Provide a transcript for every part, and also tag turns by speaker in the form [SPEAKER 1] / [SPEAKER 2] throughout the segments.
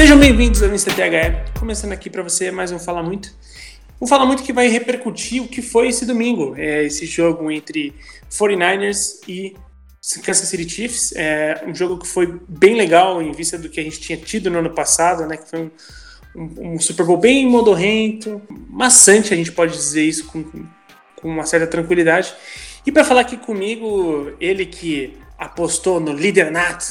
[SPEAKER 1] Sejam bem-vindos ao Mr. THE, começando aqui para você mais um Fala Muito. Um Fala Muito que vai repercutir o que foi esse domingo, é esse jogo entre 49ers e Kansas City Chiefs. É um jogo que foi bem legal em vista do que a gente tinha tido no ano passado, né? Que foi um, um, um Super Bowl bem modorrento, maçante, a gente pode dizer isso com, com uma certa tranquilidade. E para falar aqui comigo, ele que apostou no líder nato,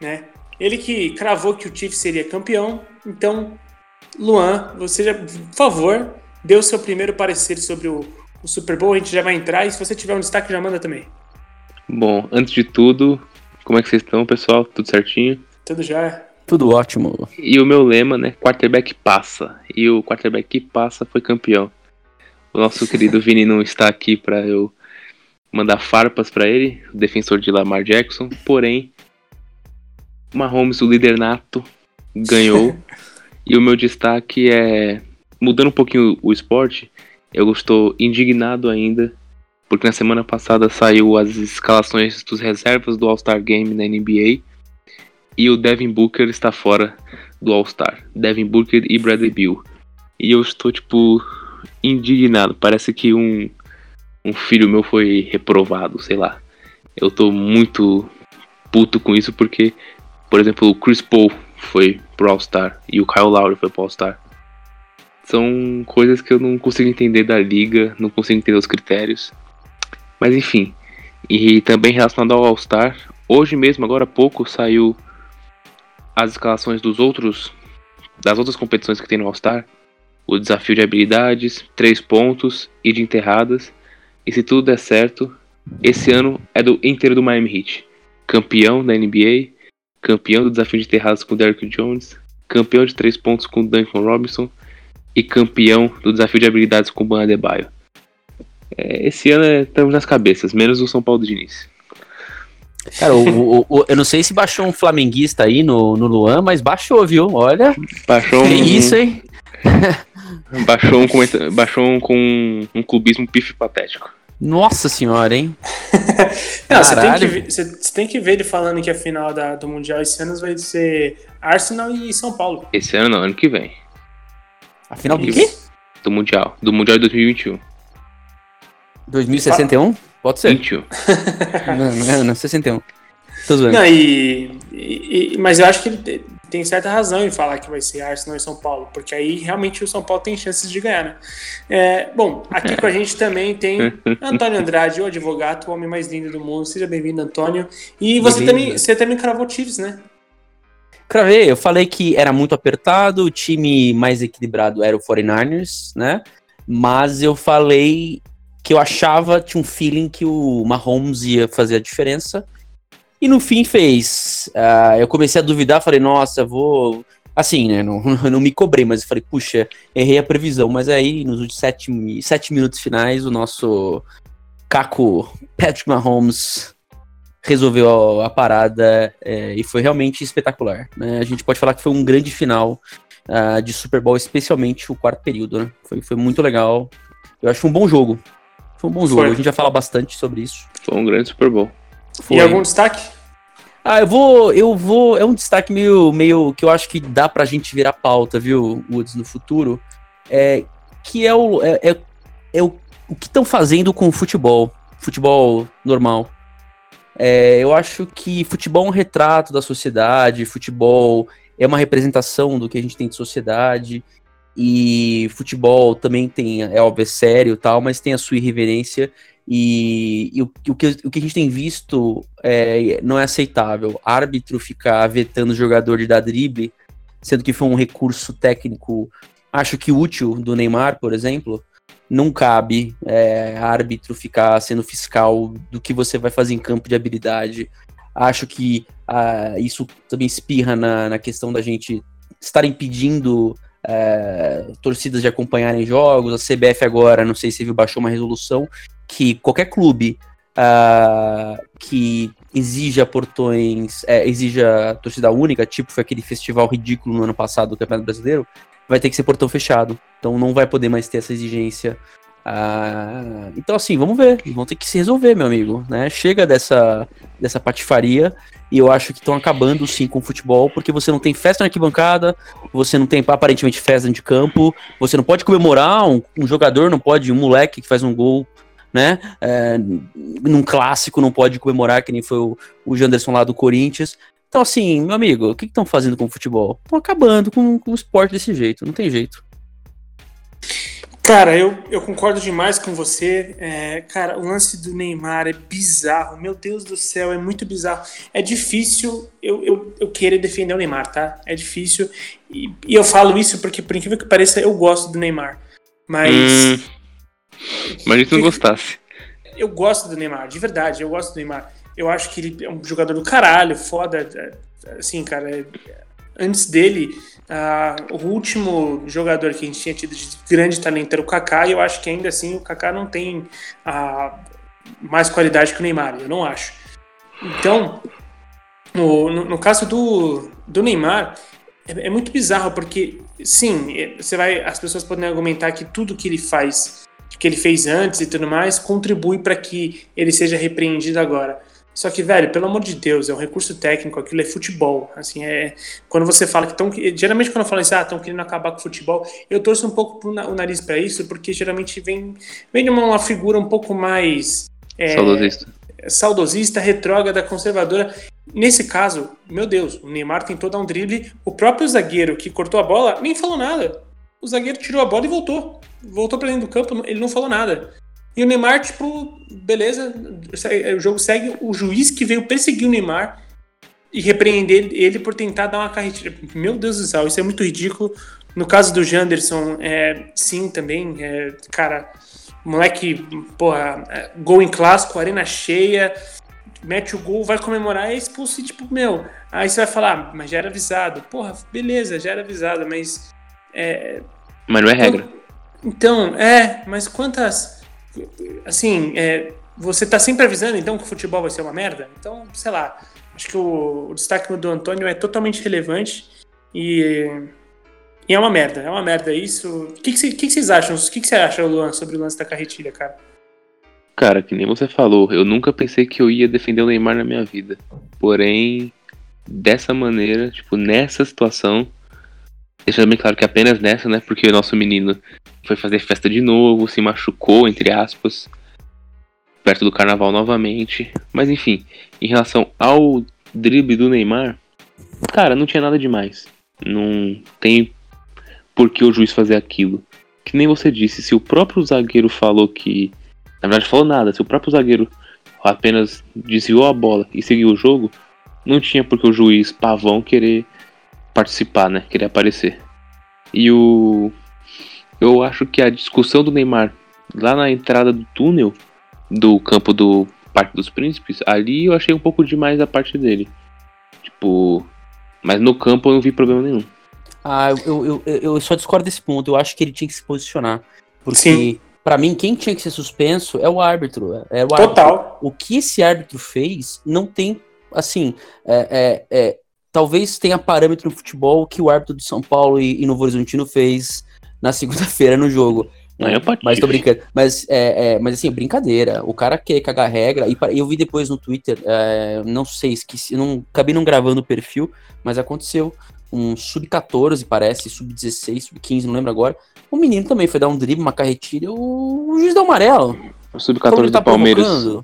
[SPEAKER 1] né? Ele que cravou que o Chiefs seria campeão. Então, Luan, você já, por favor, dê o seu primeiro parecer sobre o, o Super Bowl. A gente já vai entrar e se você tiver um destaque, já manda também.
[SPEAKER 2] Bom, antes de tudo, como é que vocês estão, pessoal? Tudo certinho?
[SPEAKER 1] Tudo já.
[SPEAKER 3] Tudo ótimo.
[SPEAKER 2] E o meu lema, né? Quarterback passa. E o quarterback que passa foi campeão. O nosso querido Vini não está aqui para eu mandar farpas para ele, o defensor de Lamar Jackson. Porém, Mahomes, o líder nato, ganhou. e o meu destaque é. Mudando um pouquinho o esporte, eu estou indignado ainda, porque na semana passada saiu as escalações dos reservas do All-Star Game na NBA. E o Devin Booker está fora do All-Star. Devin Booker e Bradley Bill. E eu estou, tipo, indignado. Parece que um, um filho meu foi reprovado, sei lá. Eu tô muito puto com isso porque por exemplo, o Chris Paul foi pro All-Star e o Kyle Lowry foi pro All-Star. São coisas que eu não consigo entender da liga, não consigo entender os critérios. Mas enfim. E também relacionado ao All-Star, hoje mesmo, agora há pouco, saiu as escalações dos outros das outras competições que tem no All-Star. O desafio de habilidades, três pontos e de enterradas. E se tudo der certo, esse ano é do inteiro do Miami Heat. Campeão da NBA, campeão do desafio de terraços com Derrick Jones, campeão de três pontos com Duncan Robinson e campeão do desafio de habilidades com Ban Adebayo. É, esse ano é, estamos nas cabeças, menos o São Paulo do Diniz.
[SPEAKER 3] Cara, o, o, o, eu não sei se baixou um flamenguista aí no, no Luan, mas baixou, viu? Olha.
[SPEAKER 2] Baixou um.
[SPEAKER 3] Que isso, hein?
[SPEAKER 2] baixou um, baixou um com um clubismo pif patético.
[SPEAKER 3] Nossa senhora, hein?
[SPEAKER 1] Não, você tem, que, ver, você, você tem que ver ele falando que a final da, do Mundial esse ano vai ser Arsenal e São Paulo.
[SPEAKER 2] Esse ano não, ano que vem.
[SPEAKER 3] A final do quê?
[SPEAKER 2] Do Mundial. Do Mundial de 2021.
[SPEAKER 3] 2061? Ah. Pode ser.
[SPEAKER 2] 21.
[SPEAKER 3] não, não, não, 61.
[SPEAKER 1] Tô zoando. Não, e, e, mas eu acho que ele tem certa razão em falar que vai ser Arsenal e São Paulo, porque aí realmente o São Paulo tem chances de ganhar, né? É, bom, aqui com a gente também tem Antônio Andrade, o advogado, o homem mais lindo do mundo. Seja bem-vindo, Antônio. E você também, você também cravou Chiefs, né?
[SPEAKER 3] Cravei, eu falei que era muito apertado, o time mais equilibrado era o 49ers, né? Mas eu falei que eu achava, tinha um feeling que o Mahomes ia fazer a diferença. E no fim fez. Uh, eu comecei a duvidar, falei, nossa, vou. Assim, né? Não, não me cobrei, mas falei, puxa, errei a previsão. Mas aí, nos últimos sete, sete minutos finais, o nosso Caco Patrick Mahomes resolveu a, a parada é, e foi realmente espetacular. Né? A gente pode falar que foi um grande final uh, de Super Bowl, especialmente o quarto período. Né? Foi, foi muito legal. Eu acho um bom jogo. Foi um bom jogo. Foi. A gente já fala bastante sobre isso.
[SPEAKER 2] Foi um grande Super Bowl.
[SPEAKER 1] Foi. E algum destaque?
[SPEAKER 3] Ah, eu vou, eu vou. É um destaque meio, meio que eu acho que dá pra gente virar pauta, viu, Woods, no futuro. É, que é o, é, é, é o, o que estão fazendo com o futebol. Futebol normal. É, eu acho que futebol é um retrato da sociedade, futebol é uma representação do que a gente tem de sociedade. E futebol também tem, é óbvio, é sério tal, mas tem a sua irreverência. E, e o, o, que, o que a gente tem visto é, não é aceitável. Árbitro ficar vetando o jogador de dar drible, sendo que foi um recurso técnico, acho que útil do Neymar, por exemplo, não cabe é, árbitro ficar sendo fiscal do que você vai fazer em campo de habilidade. Acho que ah, isso também espirra na, na questão da gente estar impedindo é, torcidas de acompanharem jogos. A CBF agora, não sei se viu, baixou uma resolução que qualquer clube uh, que exija portões, é, exija torcida única, tipo foi aquele festival ridículo no ano passado do Campeonato Brasileiro, vai ter que ser portão fechado. Então não vai poder mais ter essa exigência Ah, então, assim, vamos ver. Vão ter que se resolver, meu amigo. Né? Chega dessa, dessa patifaria. E eu acho que estão acabando sim com o futebol, porque você não tem festa na arquibancada, você não tem aparentemente festa de campo, você não pode comemorar, um, um jogador não pode, um moleque que faz um gol, né? É, num clássico não pode comemorar, que nem foi o, o Janderson lá do Corinthians. Então, assim, meu amigo, o que estão fazendo com o futebol? Estão acabando com, com o esporte desse jeito, não tem jeito.
[SPEAKER 1] Cara, eu, eu concordo demais com você. É, cara, o lance do Neymar é bizarro. Meu Deus do céu, é muito bizarro. É difícil eu, eu, eu querer defender o Neymar, tá? É difícil. E, e eu falo isso porque, por incrível que pareça, eu gosto do Neymar. Mas. Hum,
[SPEAKER 2] mas se não gostasse.
[SPEAKER 1] Eu gosto do Neymar, de verdade, eu gosto do Neymar. Eu acho que ele é um jogador do caralho, foda. Assim, cara, é, antes dele Uh, o último jogador que a gente tinha tido de grande talento era o Kaká, e eu acho que ainda assim o Kaká não tem uh, mais qualidade que o Neymar, eu não acho. Então, no, no, no caso do, do Neymar, é, é, muito bizarro, porque sim, é, você vai, as pessoas podem argumentar que tudo que ele faz, que ele fez antes e tudo mais, contribui para que ele seja repreendido agora. Só que, velho, pelo amor de Deus, é um recurso técnico, aquilo é futebol. Assim, é. Quando você fala que estão. Geralmente, quando eu falo assim, ah, estão querendo acabar com o futebol, eu torço um pouco pro, o nariz para isso, porque geralmente vem, vem de uma, uma figura um pouco mais.
[SPEAKER 2] É, saudosista.
[SPEAKER 1] Saudosista, retrógrada, conservadora. Nesse caso, meu Deus, o Neymar tentou dar um drible, o próprio zagueiro que cortou a bola nem falou nada. O zagueiro tirou a bola e voltou. Voltou para dentro do campo, ele não falou nada. E o Neymar, tipo, beleza, o jogo segue. O juiz que veio perseguir o Neymar e repreender ele por tentar dar uma carretilha. Meu Deus do céu, isso é muito ridículo. No caso do Janderson, é, sim, também. É, cara, moleque, porra, é, gol em clássico, arena cheia, mete o gol, vai comemorar, é expulso e, tipo, meu. Aí você vai falar, ah, mas já era avisado. Porra, beleza, já era avisado, mas. É,
[SPEAKER 2] mas não é regra.
[SPEAKER 1] Então, é, mas quantas assim, é, você tá sempre avisando então que o futebol vai ser uma merda? Então, sei lá, acho que o, o destaque do Antônio é totalmente relevante e, e, é uma merda, é uma merda isso. O que, que, que, que vocês acham? O que, que você acha, Luan, sobre o lance da carretilha, cara?
[SPEAKER 2] Cara, que nem você falou, eu nunca pensei que eu ia defender o Neymar na minha vida. Porém, dessa maneira, tipo, nessa situação, deixando bem claro que apenas nessa, né? Porque o nosso menino foi fazer festa de novo, se machucou, entre aspas, perto do carnaval novamente. Mas enfim, em relação ao drible do Neymar, cara, não tinha nada demais. Não tem por que o juiz fazer aquilo. Que nem você disse, se o próprio zagueiro falou que. Na verdade, falou nada, se o próprio zagueiro apenas desviou a bola e seguiu o jogo, não tinha por que o juiz pavão querer participar, né? Querer aparecer. E o eu acho que a discussão do Neymar lá na entrada do túnel do campo do Parque dos Príncipes, ali eu achei um pouco demais a parte dele. Tipo, mas no campo eu não vi problema nenhum.
[SPEAKER 3] Ah, eu, eu, eu, só discordo desse ponto. Eu acho que ele tinha que se posicionar. Porque, para mim, quem tinha que ser suspenso é o árbitro. É o
[SPEAKER 1] Total.
[SPEAKER 3] Árbitro. O que esse árbitro fez não tem, assim, é, é, é, talvez tenha parâmetro no futebol que o árbitro do São Paulo e, e Novo Horizontino fez na segunda-feira no jogo.
[SPEAKER 2] Não, é
[SPEAKER 3] mas tô brincando. Mas, é, é, mas assim, brincadeira. O cara quer cagar regra. E eu vi depois no Twitter, é, não sei, esqueci, não, acabei não gravando o perfil, mas aconteceu. Um sub-14, parece, sub-16, sub-15, não lembro agora. O menino também foi dar um drible, uma carretilha. O, o juiz deu amarelo.
[SPEAKER 2] O sub-14 tá do Palmeiras. Hã?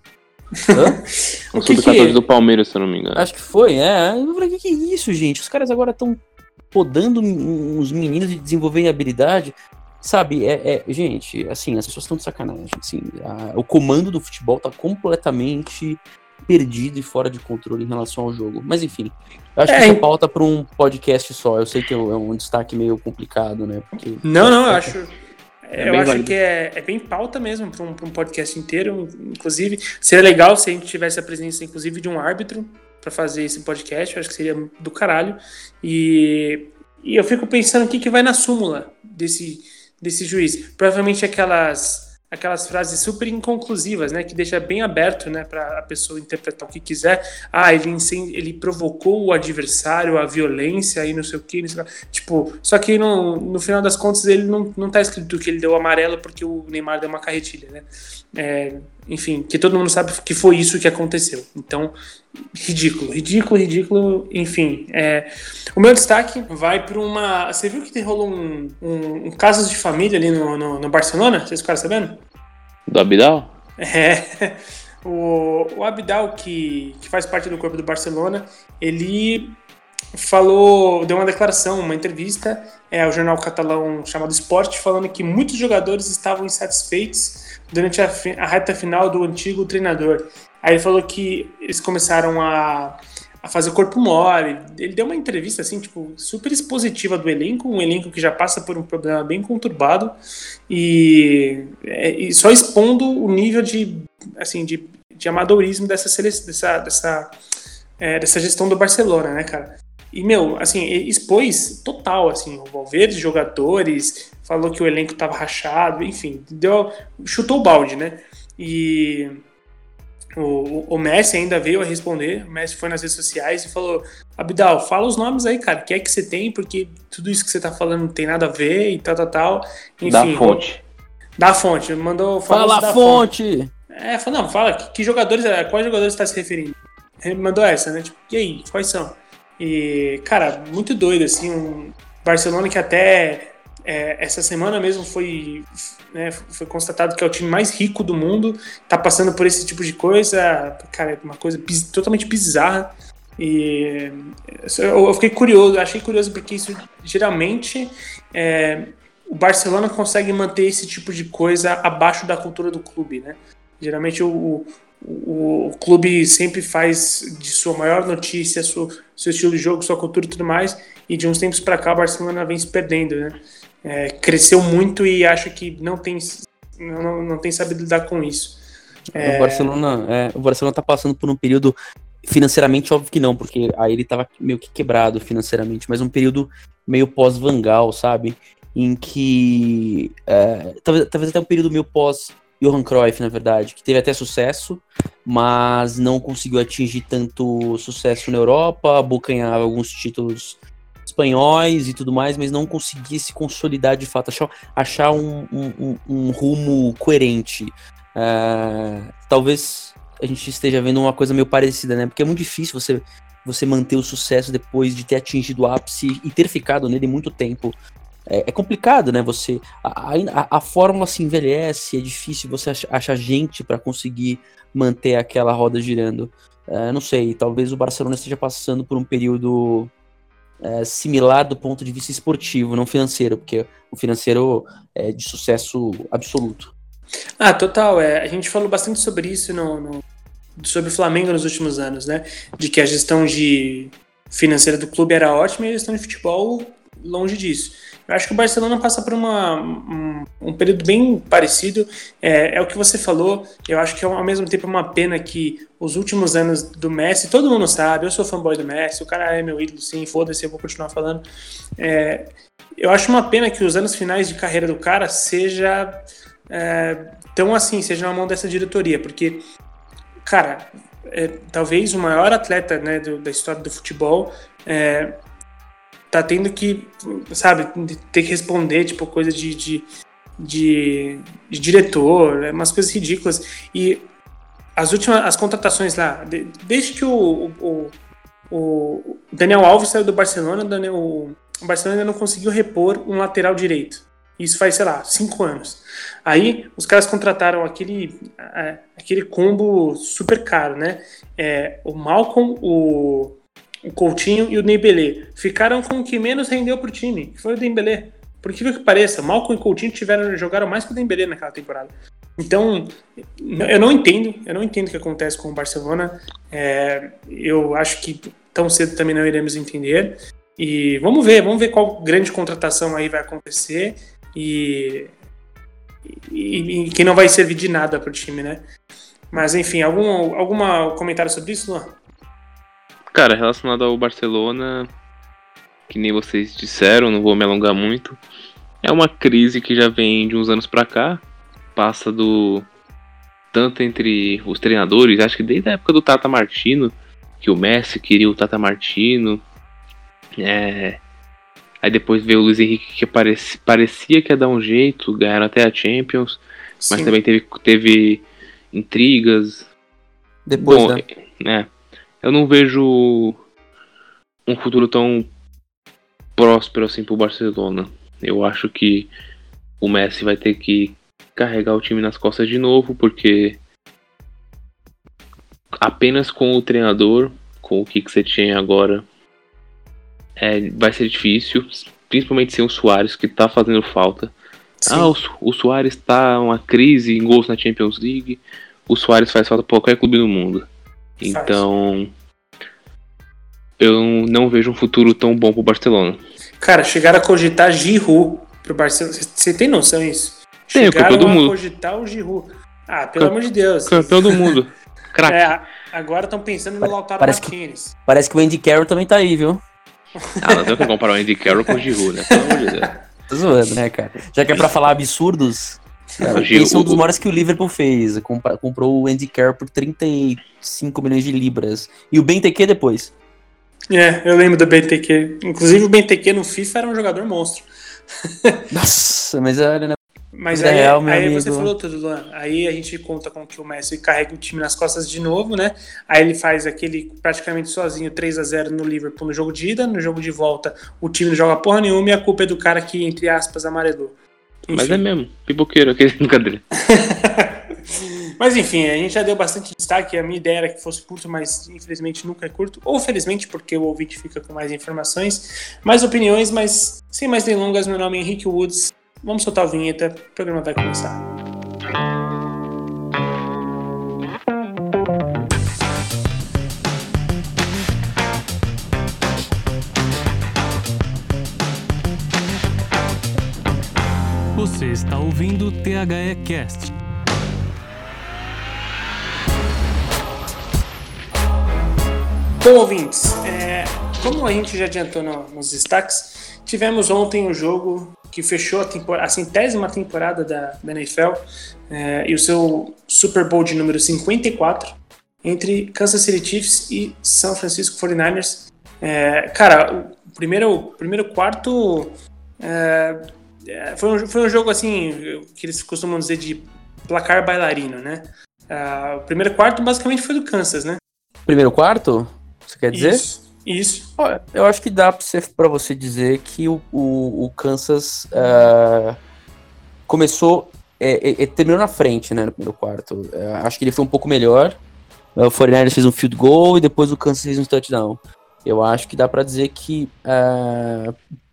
[SPEAKER 2] o sub-14 que... do Palmeiras, se eu não me engano.
[SPEAKER 3] Acho que foi, é. Eu falei, o que, que é isso, gente? Os caras agora estão podando os meninos de desenvolverem habilidade. Sabe, é, é, gente, assim, as pessoas estão de sacanagem. Assim, a, o comando do futebol tá completamente perdido e fora de controle em relação ao jogo. Mas enfim, eu acho é, que essa pauta para um podcast só. Eu sei que é um destaque meio complicado, né?
[SPEAKER 1] Porque, não, não, eu acho. É eu acho válido. que é, é bem pauta mesmo para um, um podcast inteiro. Inclusive, seria legal se a gente tivesse a presença, inclusive, de um árbitro para fazer esse podcast, eu acho que seria do caralho. E, e eu fico pensando o que, que vai na súmula desse, desse juiz. Provavelmente aquelas aquelas frases super inconclusivas, né, que deixa bem aberto, né, para a pessoa interpretar o que quiser. Ah, ele ele provocou o adversário à violência e não sei o que, tipo, só que no, no final das contas ele não, não tá escrito que ele deu amarelo porque o Neymar deu uma carretilha, né? É, enfim, que todo mundo sabe que foi isso que aconteceu. Então, ridículo, ridículo, ridículo. Enfim, é, o meu destaque vai para uma. Você viu que rolou um, um, um caso de família ali no, no, no Barcelona? Vocês ficaram sabendo?
[SPEAKER 2] Do Abidal?
[SPEAKER 1] É. O, o Abidal, que, que faz parte do corpo do Barcelona, ele falou, deu uma declaração, uma entrevista é, ao jornal catalão chamado Sport, falando que muitos jogadores estavam insatisfeitos durante a, a reta final do antigo treinador. Aí ele falou que eles começaram a, a fazer corpo mole. Ele deu uma entrevista assim, tipo, super expositiva do elenco, um elenco que já passa por um problema bem conturbado e, é, e só expondo o nível de, assim, de, de amadorismo dessa dessa, dessa, é, dessa gestão do Barcelona, né, cara? E, meu, assim, expôs total, assim, o Valverde, jogadores, falou que o elenco tava rachado, enfim, deu, chutou o balde, né? E o, o Messi ainda veio a responder, o Messi foi nas redes sociais e falou, Abidal, fala os nomes aí, cara, que é que você tem, porque tudo isso que você tá falando não tem nada a ver e tal, tal, tal.
[SPEAKER 2] Enfim, da fonte.
[SPEAKER 1] Da fonte, mandou...
[SPEAKER 3] Fala a fonte! fonte.
[SPEAKER 1] É, falou, não, fala, que, que jogadores, a quais jogadores está se referindo? Ele mandou essa, né? Tipo, e aí, quais são? E, cara, muito doido, assim, um Barcelona que até é, essa semana mesmo foi, né, foi constatado que é o time mais rico do mundo, tá passando por esse tipo de coisa, cara, é uma coisa biz, totalmente bizarra. E eu, fiquei curioso, achei curioso porque isso geralmente é, o Barcelona consegue manter esse tipo de coisa abaixo da cultura do clube, né? Geralmente o, o, o, clube sempre faz de sua maior notícia sua, seu estilo de jogo, sua cultura e tudo mais, e de uns tempos para cá o Barcelona vem se perdendo, né? É, cresceu muito e acho que não tem, não, não tem sabido lidar com isso.
[SPEAKER 3] É... O Barcelona é, o Barcelona tá passando por um período financeiramente óbvio que não, porque aí ele tava meio que quebrado financeiramente, mas um período meio pós-Vangal, sabe? Em que é, talvez, talvez até um período meio pós Johan Cruyff, na verdade, que teve até sucesso, mas não conseguiu atingir tanto sucesso na Europa, abocanhava alguns títulos espanhóis e tudo mais, mas não conseguia se consolidar de fato, achar, achar um, um, um rumo coerente. Uh, talvez a gente esteja vendo uma coisa meio parecida, né? Porque é muito difícil você, você manter o sucesso depois de ter atingido o ápice e ter ficado nele muito tempo é, é complicado, né? Você a, a, a, fórmula se envelhece, é difícil você achar gente para conseguir manter aquela roda girando. É, não sei, talvez o Barcelona esteja passando por um período é, similar do ponto de vista esportivo, não financeiro, porque o financeiro é de sucesso absoluto.
[SPEAKER 1] Ah, total. É, a gente falou bastante sobre isso no, no, sobre o Flamengo nos últimos anos, né? De que a gestão de financeira do clube era ótima e a gestão de futebol longe disso. Eu acho que o Barcelona passa por uma, um, um período bem parecido. É, é, o que você falou. Eu acho que é, ao mesmo tempo é uma pena que os últimos anos do Messi, todo mundo sabe, eu sou fanboy do Messi, o cara é meu ídolo, sim, foda-se, eu vou continuar falando. É, eu acho uma pena que os anos finais de carreira do cara seja é, tão assim, seja na mão dessa diretoria, porque, cara, é, talvez o maior atleta né, do, da história do futebol é, tá tendo que, sabe, ter que responder, tipo, coisa de, de, de, de diretor, é umas coisas ridículas. E as últimas, as contratações lá, desde que o, o, o Daniel Alves saiu do Barcelona, Daniel, o Barcelona ainda não conseguiu repor um lateral direito. Isso faz, sei lá, cinco anos. Aí os caras contrataram aquele, aquele combo super caro, né? É, o Malcolm, o o Coutinho e o Dembélé. Ficaram com o que menos rendeu pro time, que foi o Dembélé. Por que que pareça, Malcolm e Coutinho tiveram, jogaram mais que o Dembélé naquela temporada. Então, eu não entendo, eu não entendo o que acontece com o Barcelona. É, eu acho que tão cedo também não iremos entender. E vamos ver, vamos ver qual grande contratação aí vai acontecer e, e, e que não vai servir de nada pro time, né? Mas enfim, algum alguma comentário sobre isso, Luan?
[SPEAKER 2] Cara, relacionado ao Barcelona, que nem vocês disseram, não vou me alongar muito. É uma crise que já vem de uns anos pra cá. passa do. Tanto entre os treinadores, acho que desde a época do Tata Martino, que o Messi queria o Tata Martino. É, aí depois veio o Luiz Henrique que parecia, parecia que ia dar um jeito, ganharam até a Champions, mas
[SPEAKER 1] Sim.
[SPEAKER 2] também teve, teve intrigas.
[SPEAKER 3] Depois,
[SPEAKER 2] Bom,
[SPEAKER 3] né?
[SPEAKER 2] é, eu não vejo um futuro tão próspero assim pro Barcelona. Eu acho que o Messi vai ter que carregar o time nas costas de novo, porque apenas com o treinador, com o que que você tinha agora, é, vai ser difícil, principalmente sem o Soares, que tá fazendo falta.
[SPEAKER 1] Sim.
[SPEAKER 2] Ah, o, o Soares tá uma crise em gols na Champions League. O Soares faz falta pra qualquer clube do mundo. Então, eu não vejo um futuro tão bom pro Barcelona.
[SPEAKER 1] Cara, chegaram a cogitar Giroud pro Barcelona. Você tem noção disso?
[SPEAKER 2] Tenho,
[SPEAKER 1] chegaram
[SPEAKER 2] campeão do
[SPEAKER 1] a
[SPEAKER 2] mundo.
[SPEAKER 1] cogitar o Giroud. Ah, pelo amor de Deus.
[SPEAKER 2] Campeão do mundo. Craque.
[SPEAKER 1] É, agora estão pensando no Lautaro
[SPEAKER 3] parece que-
[SPEAKER 1] Martinez.
[SPEAKER 3] Parece que o Andy Carroll também tá aí, viu?
[SPEAKER 2] Ah, não tem que comparar o Andy Carroll com o Giroud, né? Pelo amor de Deus.
[SPEAKER 3] Tô zoando, né, cara? Já que é pra falar absurdos, cara,
[SPEAKER 2] Gil-
[SPEAKER 3] esse é um dos maiores que o Liverpool fez. Compra- comprou o Andy Carroll por 35 milhões de libras. E o Benteke depois.
[SPEAKER 1] É, eu lembro do BTQ. Inclusive o BTQ no FIFA era um jogador monstro.
[SPEAKER 3] Nossa, mas olha, né?
[SPEAKER 1] Mas
[SPEAKER 3] Vida
[SPEAKER 1] aí,
[SPEAKER 3] real, meu
[SPEAKER 1] aí
[SPEAKER 3] amigo.
[SPEAKER 1] você falou tudo, Luan. Aí a gente conta com que o Messi carrega o time nas costas de novo, né? Aí ele faz aquele praticamente sozinho 3 a 0 no Liverpool no jogo de ida, no jogo de volta o time não joga porra nenhuma e a culpa é do cara que, entre aspas, amarelou.
[SPEAKER 2] Mas
[SPEAKER 1] Enfim.
[SPEAKER 2] é mesmo. Pipoqueiro, aquele brincadeira.
[SPEAKER 1] Mas enfim, a gente já deu bastante destaque. A minha ideia era que fosse curto, mas infelizmente nunca é curto. Ou felizmente, porque o ouvinte fica com mais informações, mais opiniões, mas sem mais delongas, meu nome é Henrique Woods. Vamos soltar a vinheta, o programa vai começar.
[SPEAKER 4] Você está ouvindo o THE Cast.
[SPEAKER 1] Bom, ouvintes, é, como a gente já adiantou no- nos destaques, tivemos ontem o jogo que fechou a, temporada, a centésima temporada da, da NFL é, e o seu Super Bowl de número 54 entre Kansas City Chiefs e São Francisco 49ers. É, cara, o primeiro, o primeiro quarto é, foi, um, foi um jogo assim que eles costumam dizer de placar bailarino, né? Ah, o primeiro quarto basicamente foi do Kansas, né?
[SPEAKER 3] Primeiro quarto? Você quer dizer?
[SPEAKER 1] Isso. Isso.
[SPEAKER 3] Eu acho que dá pra você, dizer que o, o, o Kansas ah, começou. É, é, é, terminou na frente, né, no primeiro quarto. É, acho que ele foi um pouco melhor. O 49ers fez um field goal e depois o Kansas fez um touchdown. Eu acho que dá pra dizer que ah,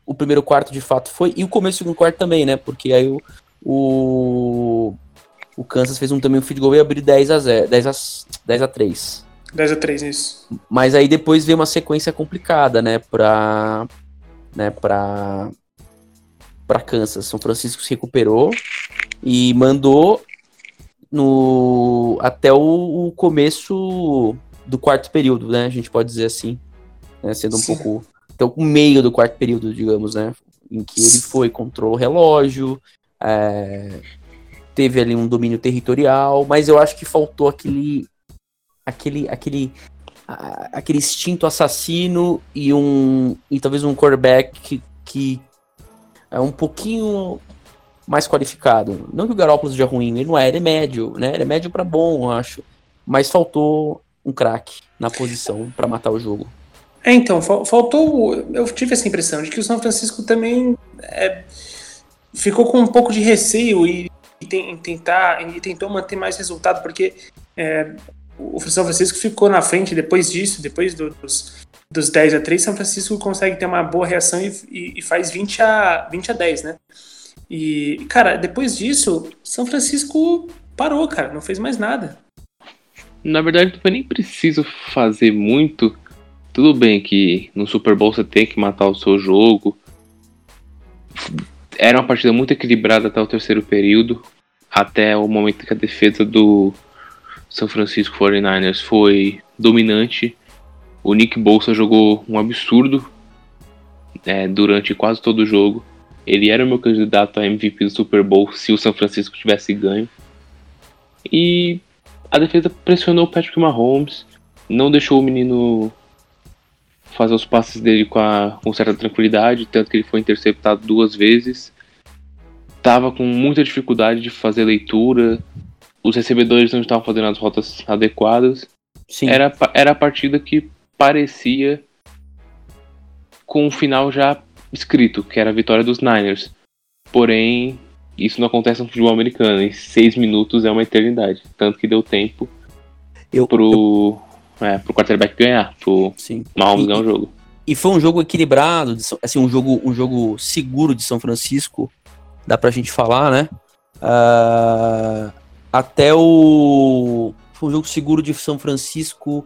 [SPEAKER 3] o primeiro quarto de fato foi. E o começo do segundo quarto também, né? Porque aí o. O, o Kansas fez um, também um field goal e abriu 10 a, 0, 10 a, 10 a 3.
[SPEAKER 1] 10 a 3, isso.
[SPEAKER 3] Mas aí depois veio uma sequência complicada, né, pra, né, pra, pra Kansas. São Francisco se recuperou e mandou no, até o, o começo do quarto período, né, a gente pode dizer assim, né, sendo um
[SPEAKER 1] Sim.
[SPEAKER 3] pouco, até o meio do quarto período, digamos, né, em que ele foi, controlou o relógio, é, teve ali um domínio territorial, mas eu acho que faltou aquele aquele aquele a- aquele instinto assassino e um e talvez um quarterback que, que é um pouquinho mais qualificado. Não que o Garoppolo seja ruim, ele não é, ele é médio, né? Ele é médio pra bom, eu acho. Mas faltou um craque na posição pra matar o jogo.
[SPEAKER 1] É, então, fal- faltou. Eu tive essa impressão de que o São Francisco também é, ficou com um pouco de receio e, e tem- em tentar e tentou manter mais resultado, porque é, o São Francisco ficou na frente depois disso, depois do- dos, dos 10 a 3, São Francisco consegue ter uma boa reação e, e- e faz 20 a, 20 a 10, né? E, cara, depois disso, São Francisco parou, cara, não fez mais nada.
[SPEAKER 2] Na verdade, não foi nem preciso fazer muito. Tudo bem que no Super Bowl você tem que matar o seu jogo. Era uma partida muito equilibrada até o terceiro período. Até o momento que a defesa do São Francisco 49ers foi dominante. O Nick Bolsa jogou um absurdo é, durante quase todo o jogo. Ele era o meu candidato a MVP do Super Bowl se o São Francisco tivesse ganho. E a defesa pressionou o Patrick Mahomes, não deixou o menino fazer os passes dele com, a, com certa tranquilidade, tanto que ele foi interceptado duas vezes. Tava com muita dificuldade de fazer leitura, os recebedores não estavam fazendo as rotas adequadas.
[SPEAKER 3] Sim.
[SPEAKER 2] Era, era a partida que parecia com o final já escrito, que era a vitória dos Niners. Porém, isso não acontece no futebol americano. Em seis minutos é uma eternidade. Tanto que deu tempo
[SPEAKER 3] Eu-
[SPEAKER 2] pro, é, pro quarterback ganhar, pro
[SPEAKER 3] Sim.
[SPEAKER 2] Mahomes
[SPEAKER 3] E-
[SPEAKER 2] ganhar o jogo.
[SPEAKER 3] E foi um jogo equilibrado, assim, um jogo, um jogo seguro de São Francisco, dá pra gente falar, né? Ah, até o. Foi um jogo seguro de São Francisco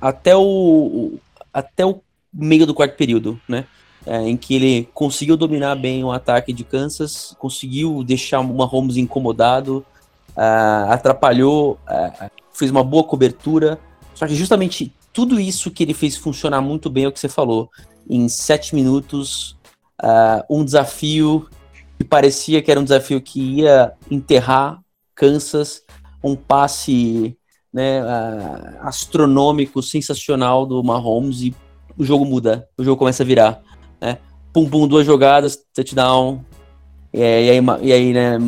[SPEAKER 3] até o. até o meio do quarto período, né? É, em que ele conseguiu dominar bem o ataque de Kansas, conseguiu deixar o Mahomes incomodado, ah, atrapalhou, ah, fez uma boa cobertura. Só que justamente tudo isso que ele fez funcionar muito bem é o que você falou. Em sete minutos, ah, um desafio que parecia que era um desafio que ia enterrar Kansas, um passe né, ah, astronômico, sensacional do Mahomes e o jogo muda, o jogo começa a virar. Né? Pum, pum, duas jogadas, touchdown. É, e aí, e aí, né,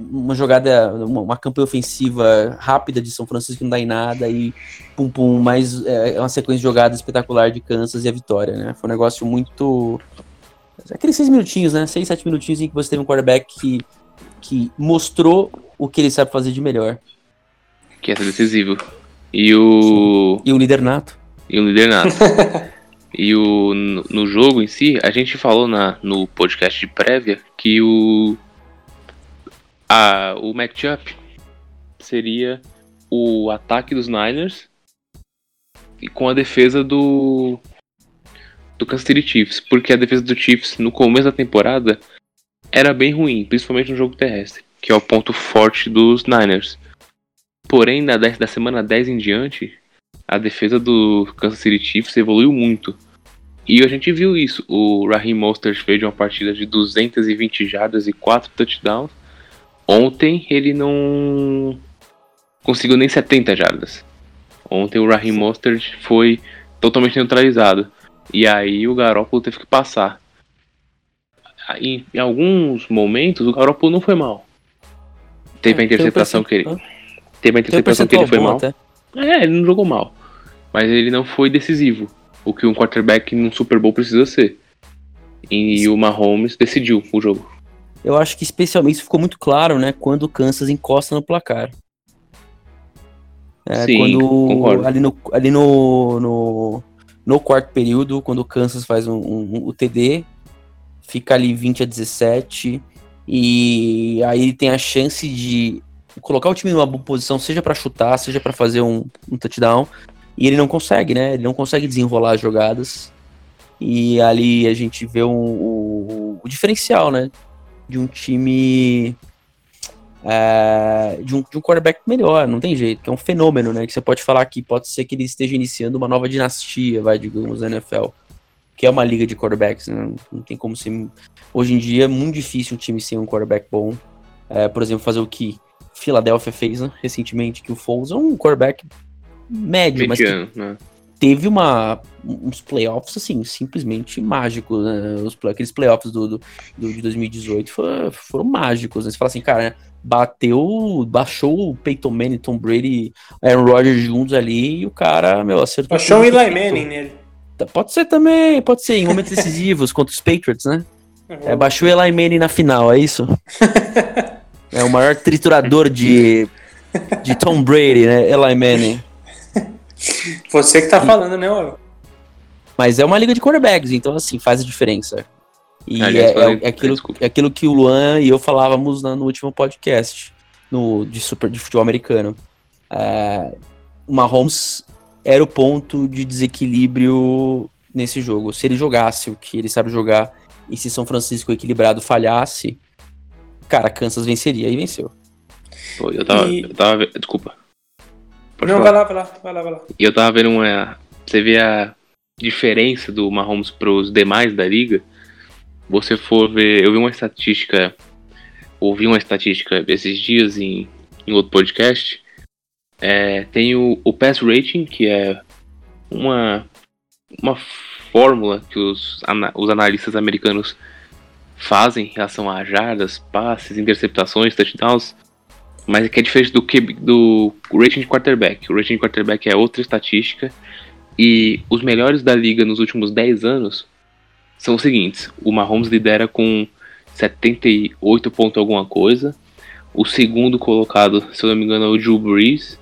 [SPEAKER 3] uma jogada, uma, uma campanha ofensiva rápida de São Francisco que não dá em nada e pum pum, mais é, uma sequência de jogadas espetacular de Kansas e a vitória, né? Foi um negócio muito. Aqueles seis minutinhos, né? Seis, sete minutinhos em que você teve um quarterback que, que mostrou o que ele sabe fazer de melhor.
[SPEAKER 2] Que ser decisivo. E o.
[SPEAKER 3] E o líder nato.
[SPEAKER 2] E o líder nato. e o, no, jogo em si, a gente falou na, no podcast de prévia que o. A, o matchup seria o ataque dos Niners e com a defesa do. Do Kansas City Chiefs. Porque a defesa do Chiefs no começo da temporada era bem ruim, principalmente no jogo terrestre, que é o ponto forte dos Niners. Porém, 10 da semana 10 em diante, a defesa do Kansas City Chiefs evoluiu muito. E a gente viu isso. O Raheem Mostert fez uma partida de 220 jardas e 4 touchdowns. Ontem ele não conseguiu nem 70 jardas. Ontem o Raheem Mostert foi totalmente neutralizado. E aí o Garoppolo teve que passar. Em, em alguns momentos o Garoppolo não foi mal. Teve a
[SPEAKER 3] um
[SPEAKER 2] interceptação que ele. Teve a interceptação que ele foi mal.
[SPEAKER 3] até.
[SPEAKER 2] É, ele não jogou mal. Mas ele não foi decisivo. O que um quarterback num Super Bowl precisa ser. E o Mahomes decidiu o jogo.
[SPEAKER 3] Eu acho que especialmente isso ficou muito claro, né? Quando o Kansas encosta no placar. É,
[SPEAKER 2] Sim,
[SPEAKER 3] quando
[SPEAKER 2] concordo.
[SPEAKER 3] ali no ali no, no, no quarto período, quando o Kansas faz um, um- o TD, fica ali 20 a 17 e aí ele tem a chance de colocar o time numa boa posição, seja pra chutar, seja pra fazer um, um touchdown, e ele não consegue, né? Ele não consegue desenrolar as jogadas. E ali a gente vê o, diferencial, né? De um time. é, de, um, de um quarterback melhor, não tem jeito, que é um fenômeno, né? Que você pode falar que pode ser que ele esteja iniciando uma nova dinastia, vai, digamos, na NFL. Que é uma liga de quarterbacks, né? Não, não tem como ser. Hoje em dia é muito difícil um time sem um quarterback bom. É, por exemplo, fazer o que Philadelphia fez né, recentemente, que o Foles é um quarterback médio, mas que
[SPEAKER 2] Mediano, né?
[SPEAKER 3] teve uma, uns playoffs, assim, simplesmente mágicos, né? Os, play- aqueles playoffs do, do, do- de 2018 foram, foram mágicos, né? Você fala assim, cara, bateu, baixou o Peyton Manning, Tom Brady, Aaron Rodgers juntos ali e o cara, meu, acertou.
[SPEAKER 1] Achou o Eli. Manning nele.
[SPEAKER 3] Pode ser também, pode ser, em momentos decisivos, contra os Patriots, né? É, baixou o Eli Manning na final, é isso? é o maior triturador de, de Tom Brady, né? Eli Manning.
[SPEAKER 1] Você que tá falando, né, Will?
[SPEAKER 3] Mas é uma liga de quarterbacks, então assim, faz a diferença. E
[SPEAKER 2] Aliás,
[SPEAKER 3] é, é- é aquilo, é aquilo que o Luan e eu falávamos na- no último podcast no, de, super, de futebol americano. É, o Mahomes era o ponto de desequilíbrio nesse jogo. Se ele jogasse o que ele sabe jogar e se São Francisco equilibrado falhasse, cara, Kansas venceria e venceu.
[SPEAKER 2] Pô, eu tava,
[SPEAKER 1] E-
[SPEAKER 2] eu tava Desculpa. Pode
[SPEAKER 1] Não,
[SPEAKER 2] falar.
[SPEAKER 1] vai lá, vai lá, vai lá, vai lá.
[SPEAKER 2] E eu tava vendo uma. Você vê a diferença do Mahomes pros demais da liga. você for ver. Eu vi uma estatística. Ouvi uma estatística esses dias em, em outro podcast. É, tem o, o Pass Rating, que é uma, uma fórmula que os, os analistas americanos fazem em relação a jardas, passes, interceptações, touchdowns, mas que é diferente do, do rating de quarterback. O rating de quarterback é outra estatística e os melhores da liga nos últimos 10 anos são os seguintes: o Mahomes lidera com 78 pontos alguma coisa. O segundo colocado, se eu não me engano, é o Drew Brees.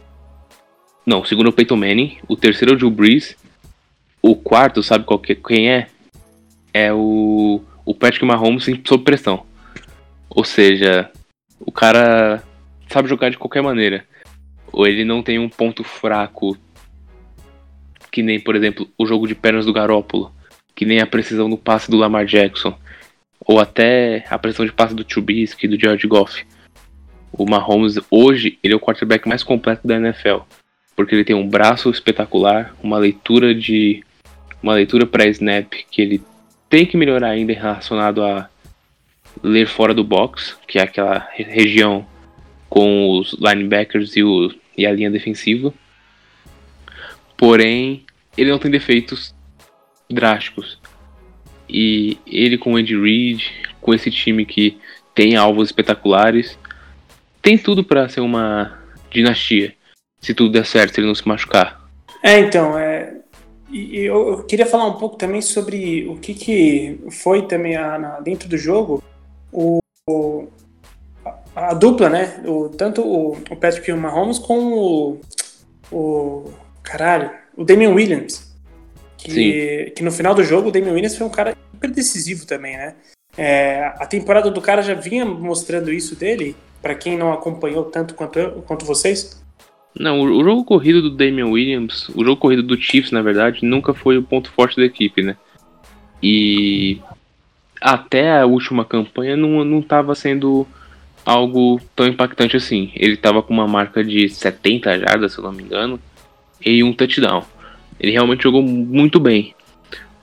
[SPEAKER 2] Não, o segundo é o Peyton Manning. O terceiro é o Drew Brees. O quarto, sabe qual que, quem é? É o, o Patrick Mahomes sob pressão. Ou seja, o cara sabe jogar de qualquer maneira. Ou ele não tem um ponto fraco que nem, por exemplo, o jogo de pernas do Garópolo, que nem a precisão no passe do Lamar Jackson, ou até a precisão de passe do Trubisky, do George Goff. O Mahomes hoje ele é o quarterback mais completo da NFL, porque ele tem um braço espetacular, uma leitura de uma leitura para snap que ele tem que melhorar ainda relacionado a ler fora do box, que é aquela região com os linebackers e, o, e a linha defensiva. Porém, ele não tem defeitos drásticos. E ele com o Andy Reid, com esse time que tem alvos espetaculares, tem tudo para ser uma dinastia. Se tudo der certo, se ele não se machucar.
[SPEAKER 1] É, então, é, e eu queria falar um pouco também sobre o que, que foi também a, na, dentro do jogo o, o a, a, dupla, né? O, tanto o, o Patrick Mahomes como o, o Caralho, o Damian Williams. Que, que no final do jogo o Damian Williams foi um cara hiper decisivo também, né? É, a temporada do cara já vinha mostrando isso dele, para quem não acompanhou tanto quanto, eu, quanto vocês.
[SPEAKER 2] Não, o, jogo corrido do Damian Williams, o jogo corrido do Chiefs, na verdade, nunca foi o ponto forte da equipe, né? E até a última campanha não, não tava sendo algo tão impactante assim. Ele tava com uma marca de 70 jardas, se eu não me engano, e um touchdown. Ele realmente jogou muito bem.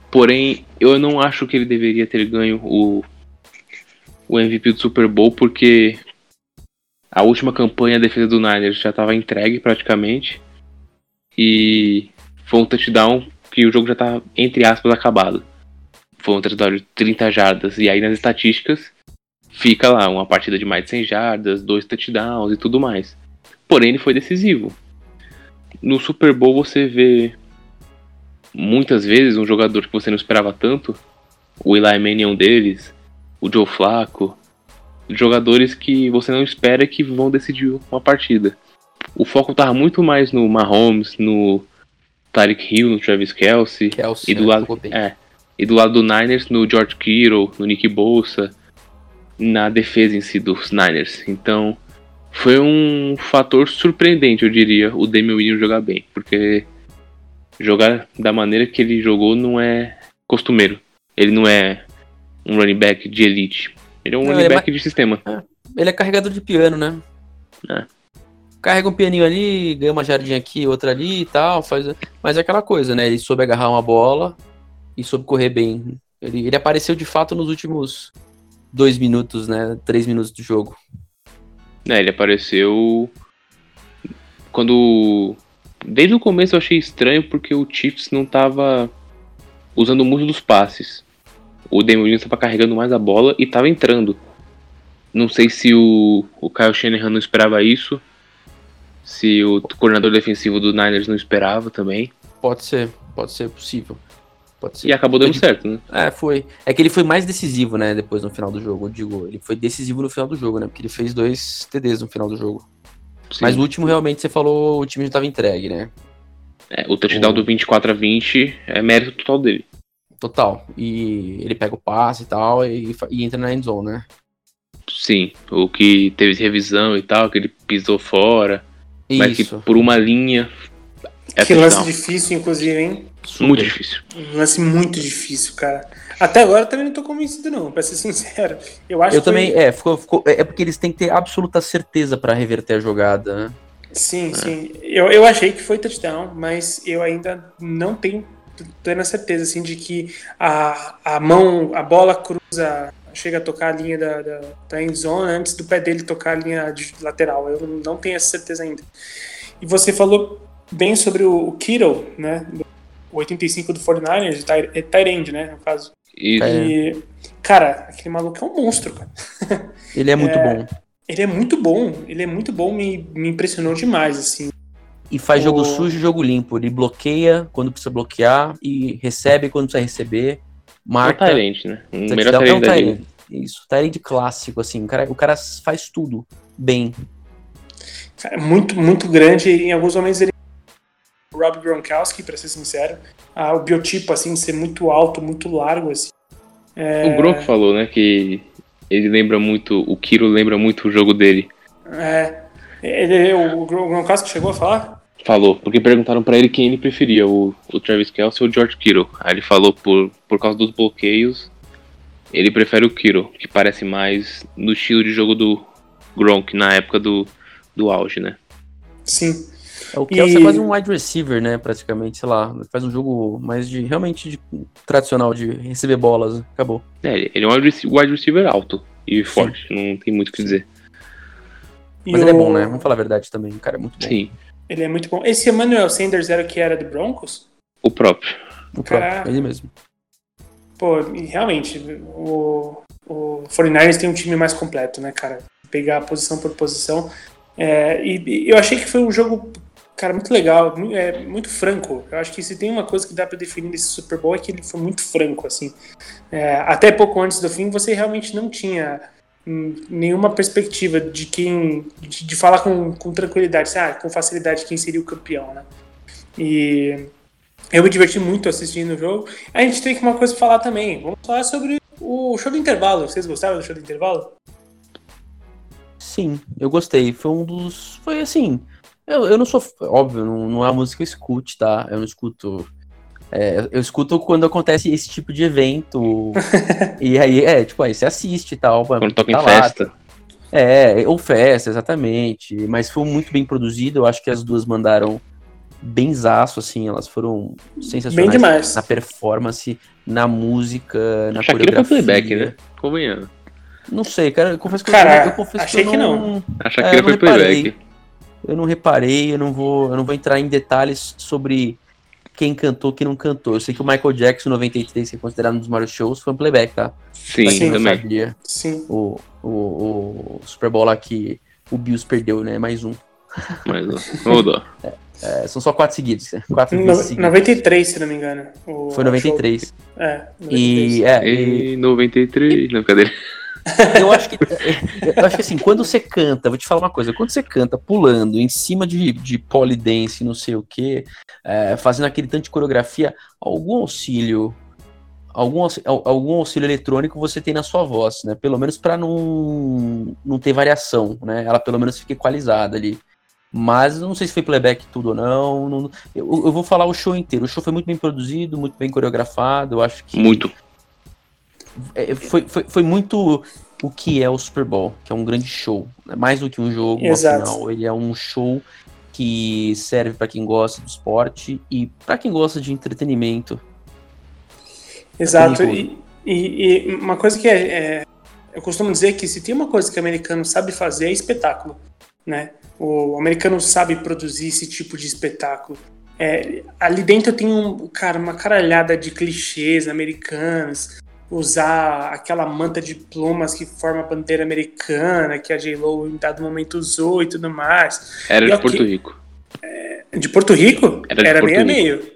[SPEAKER 2] Porém, eu não acho que ele deveria ter ganho o, o MVP do Super Bowl, porque a última campanha a defesa do Niners já estava entregue praticamente. E foi um touchdown que o jogo já estava, entre aspas, acabado. Foi um touchdown de 30 jardas. E aí nas estatísticas fica lá uma partida de mais de 100 jardas, dois touchdowns e tudo mais. Porém, ele foi decisivo no Super Bowl você vê muitas vezes um jogador que você não esperava tanto, o Eli Manning é um deles, o Joe Flacco, jogadores que você não espera que vão decidir uma partida. O foco estava muito mais no Mahomes, no Tarek Hill, no Travis Kelsey,
[SPEAKER 3] Kelsey
[SPEAKER 2] e do lado é, e do lado do Niners no George Kittle, no Nick Bolsa, na defesa em si dos Niners. Então, foi um fator surpreendente, eu diria, o Damian Williams jogar bem, porque jogar da maneira que ele jogou não é costumeiro. Ele não é um running back de elite. Ele é um não, running back é de sistema.
[SPEAKER 3] É. Ele é carregador de piano, né? É. Carrega um pianinho ali, ganha uma jardinha aqui, outra ali e tal, faz... mas é aquela coisa, né? Ele soube agarrar uma bola e soube correr bem. Ele, ele apareceu de fato nos últimos dois minutos, né? Três minutos do jogo.
[SPEAKER 2] É, ele apareceu quando desde o começo eu achei estranho porque o Chiefs não tava usando muito dos passes. O Damian Williams estava carregando mais a bola e estava entrando. Não sei se o, o Kyle Shanahan não esperava isso, se o coordenador defensivo do Niners não esperava também.
[SPEAKER 3] Pode ser, pode ser possível.
[SPEAKER 2] Pode ser. E acabou dando certo, né?
[SPEAKER 3] É, foi. É que ele foi mais decisivo, né, depois no final do jogo, eu digo. Ele foi decisivo no final do jogo, né? Porque ele fez dois TDs no final do jogo. Sim. Mas o último, realmente, você falou, o time já estava entregue, né?
[SPEAKER 2] É, o touchdown o... do 24 a 20 é mérito total dele.
[SPEAKER 3] Total. E ele pega o passe e tal e, e entra na endzone, né?
[SPEAKER 2] Sim. O que teve revisão e tal, que ele pisou fora. Isso. Mas que por uma linha.
[SPEAKER 1] É que lance difícil, inclusive, hein?
[SPEAKER 2] Super. Muito difícil.
[SPEAKER 1] Um lance muito difícil, cara. Até agora eu também não tô convencido, não, pra ser sincero. Eu acho
[SPEAKER 3] eu também, foi... é, ficou, ficou, é, é porque eles têm que ter absoluta certeza para reverter a jogada, né?
[SPEAKER 1] Sim, é. sim. Eu, eu achei que foi touchdown, mas eu ainda não tenho plena certeza, assim, de que a, a mão, a bola cruza chega a tocar a linha da, da, da end zone antes do pé dele tocar a linha de lateral. Eu não tenho essa certeza ainda. E você falou bem sobre o, o Kittle, né? O 85 do 49ers, é Tyrande, né? No caso.
[SPEAKER 2] Isso.
[SPEAKER 1] E, cara, aquele maluco é um monstro, cara.
[SPEAKER 3] Ele é muito
[SPEAKER 1] É.
[SPEAKER 3] bom.
[SPEAKER 1] Ele é muito bom, ele é muito bom, me, me impressionou demais, assim.
[SPEAKER 3] E faz jogo
[SPEAKER 1] O-
[SPEAKER 3] sujo e jogo limpo. Ele bloqueia quando precisa bloquear e recebe quando precisa receber.
[SPEAKER 2] É um
[SPEAKER 3] Marca.
[SPEAKER 2] Tyrant, né? Um
[SPEAKER 3] touchdown.
[SPEAKER 2] melhor
[SPEAKER 3] É um. Isso, Tyrant clássico, assim. O cara, o cara faz tudo bem.
[SPEAKER 1] Cara, é muito, muito grande. Em alguns momentos ele. O Rob Gronkowski, pra ser sincero. Ah, o biotipo, assim, de ser muito alto, muito largo, assim.
[SPEAKER 2] O Gronk falou, né, que ele lembra muito, o Kiro lembra muito o jogo dele.
[SPEAKER 1] É. Ele, o Gronkowski chegou a falar?
[SPEAKER 2] Falou, porque perguntaram pra ele quem ele preferia, o, o Travis Kelce ou o George Kittle. Aí ele falou por, por causa dos bloqueios, ele prefere o Kittle, que parece mais no estilo de jogo do Gronk na época do, do auge, né?
[SPEAKER 1] Sim.
[SPEAKER 3] É, O Kelsey
[SPEAKER 1] E-
[SPEAKER 3] é quase um wide receiver, né? Praticamente, sei lá. Faz um jogo mais de. Realmente de, tradicional, de receber bolas. Acabou.
[SPEAKER 2] É, ele- é um wide rece- wide receiver alto e forte, não tem muito o que dizer.
[SPEAKER 1] E
[SPEAKER 3] Mas ele é
[SPEAKER 1] o-
[SPEAKER 3] bom, né? Vamos falar a verdade também. O cara é muito bom.
[SPEAKER 2] Sim,
[SPEAKER 1] Ele é muito bom. Esse Emmanuel Sanders era o que era do Broncos?
[SPEAKER 2] o próprio.
[SPEAKER 3] O próprio,
[SPEAKER 1] Caraca.
[SPEAKER 3] ele mesmo.
[SPEAKER 1] Pô, e realmente, o, o 49ers tem um time mais completo, né, cara? Pegar posição por posição. É, e, e eu achei que foi um jogo, cara, muito legal, é, muito franco. Eu acho que se tem uma coisa que dá pra definir desse Super Bowl é que ele foi muito franco, assim. É, até pouco antes do fim, você realmente não tinha nenhuma perspectiva de quem. de, de falar com, com tranquilidade, assim, ah, com facilidade quem seria o campeão, né? E eu me diverti muito assistindo o jogo. A gente tem uma coisa pra falar também. Vamos falar sobre o show do intervalo. Vocês gostaram do show do intervalo?
[SPEAKER 3] Sim, eu gostei. Foi um dos. Foi assim. Eu, eu não sou. Óbvio, não, não é a música que eu escute, tá? Eu não escuto. É, eu escuto quando acontece esse tipo de evento. e aí, é, tipo, aí você assiste e tal.
[SPEAKER 2] Quando toca
[SPEAKER 3] tá
[SPEAKER 2] em
[SPEAKER 3] lá,
[SPEAKER 2] festa.
[SPEAKER 3] É, ou festa, exatamente. Mas foi muito bem produzido. Eu acho que as duas mandaram bem zaço, assim. Elas foram sensacionais.
[SPEAKER 1] Bem demais.
[SPEAKER 3] Na performance, na música, na
[SPEAKER 2] Shakira foi
[SPEAKER 3] coreografia.
[SPEAKER 2] playback, né? Convenhando.
[SPEAKER 3] Não sei, cara. Eu confesso que
[SPEAKER 1] Cara,
[SPEAKER 3] eu, eu confesso
[SPEAKER 1] achei
[SPEAKER 3] que,
[SPEAKER 1] que
[SPEAKER 3] eu
[SPEAKER 1] não.
[SPEAKER 2] A
[SPEAKER 3] É,
[SPEAKER 2] Shakira
[SPEAKER 3] eu não
[SPEAKER 2] foi playback.
[SPEAKER 3] Eu não reparei, eu não vou, eu não vou entrar em detalhes sobre quem cantou, quem não cantou. Eu sei que o Michael Jackson 93, que é considerado um dos maiores shows, foi um playback, tá?
[SPEAKER 2] Sim,
[SPEAKER 3] não
[SPEAKER 2] também.
[SPEAKER 3] sabia,
[SPEAKER 1] Sim.
[SPEAKER 3] o, o, o Super Bowl lá que o Bills perdeu, né? Mais um.
[SPEAKER 2] Mas, ó, ô dó.
[SPEAKER 3] É, são só quatro seguidos, né? Quatro
[SPEAKER 1] No-
[SPEAKER 3] vezes seguidas.
[SPEAKER 1] 93, se não me engano. o
[SPEAKER 3] Foi 93.
[SPEAKER 1] show. É, 93.
[SPEAKER 3] E, é, e
[SPEAKER 2] Em 93, não, cadê?
[SPEAKER 3] Eu acho que eu acho que assim, quando você canta, vou te falar uma coisa, quando você canta pulando em cima de, de polidense, não sei o que, fazendo aquele tanto de coreografia, algum auxílio, algum, aux- al- algum auxílio eletrônico você tem na sua voz, né? Pelo menos para não não ter variação, né? Ela pelo menos fica equalizada ali. Mas não sei se foi playback tudo ou não. não- eu, eu vou falar o show inteiro. O show foi muito bem produzido, muito bem coreografado. Eu acho que
[SPEAKER 2] Muito.
[SPEAKER 3] É, foi, foi, foi muito o que é o Super Bowl, que é um grande show. né? Mais do que um jogo,
[SPEAKER 1] Exato.
[SPEAKER 3] final. Ele é um show que serve para quem gosta do esporte e para quem gosta de entretenimento.
[SPEAKER 1] Exato. E, e- e uma coisa que é, é- eu costumo dizer que se tem uma coisa que o americano sabe fazer é espetáculo, né? O americano sabe produzir esse tipo de espetáculo. É, ali dentro tem um, cara, uma caralhada de clichês americanos, usar aquela manta de plumas que forma a bandeira americana, que a J-Lo em dado momento usou e tudo mais.
[SPEAKER 2] Era
[SPEAKER 1] E
[SPEAKER 2] de
[SPEAKER 1] ok.
[SPEAKER 2] Porto Rico.
[SPEAKER 1] De Porto Rico?
[SPEAKER 2] Era de Porto
[SPEAKER 1] meio a
[SPEAKER 2] Rico.
[SPEAKER 1] meio.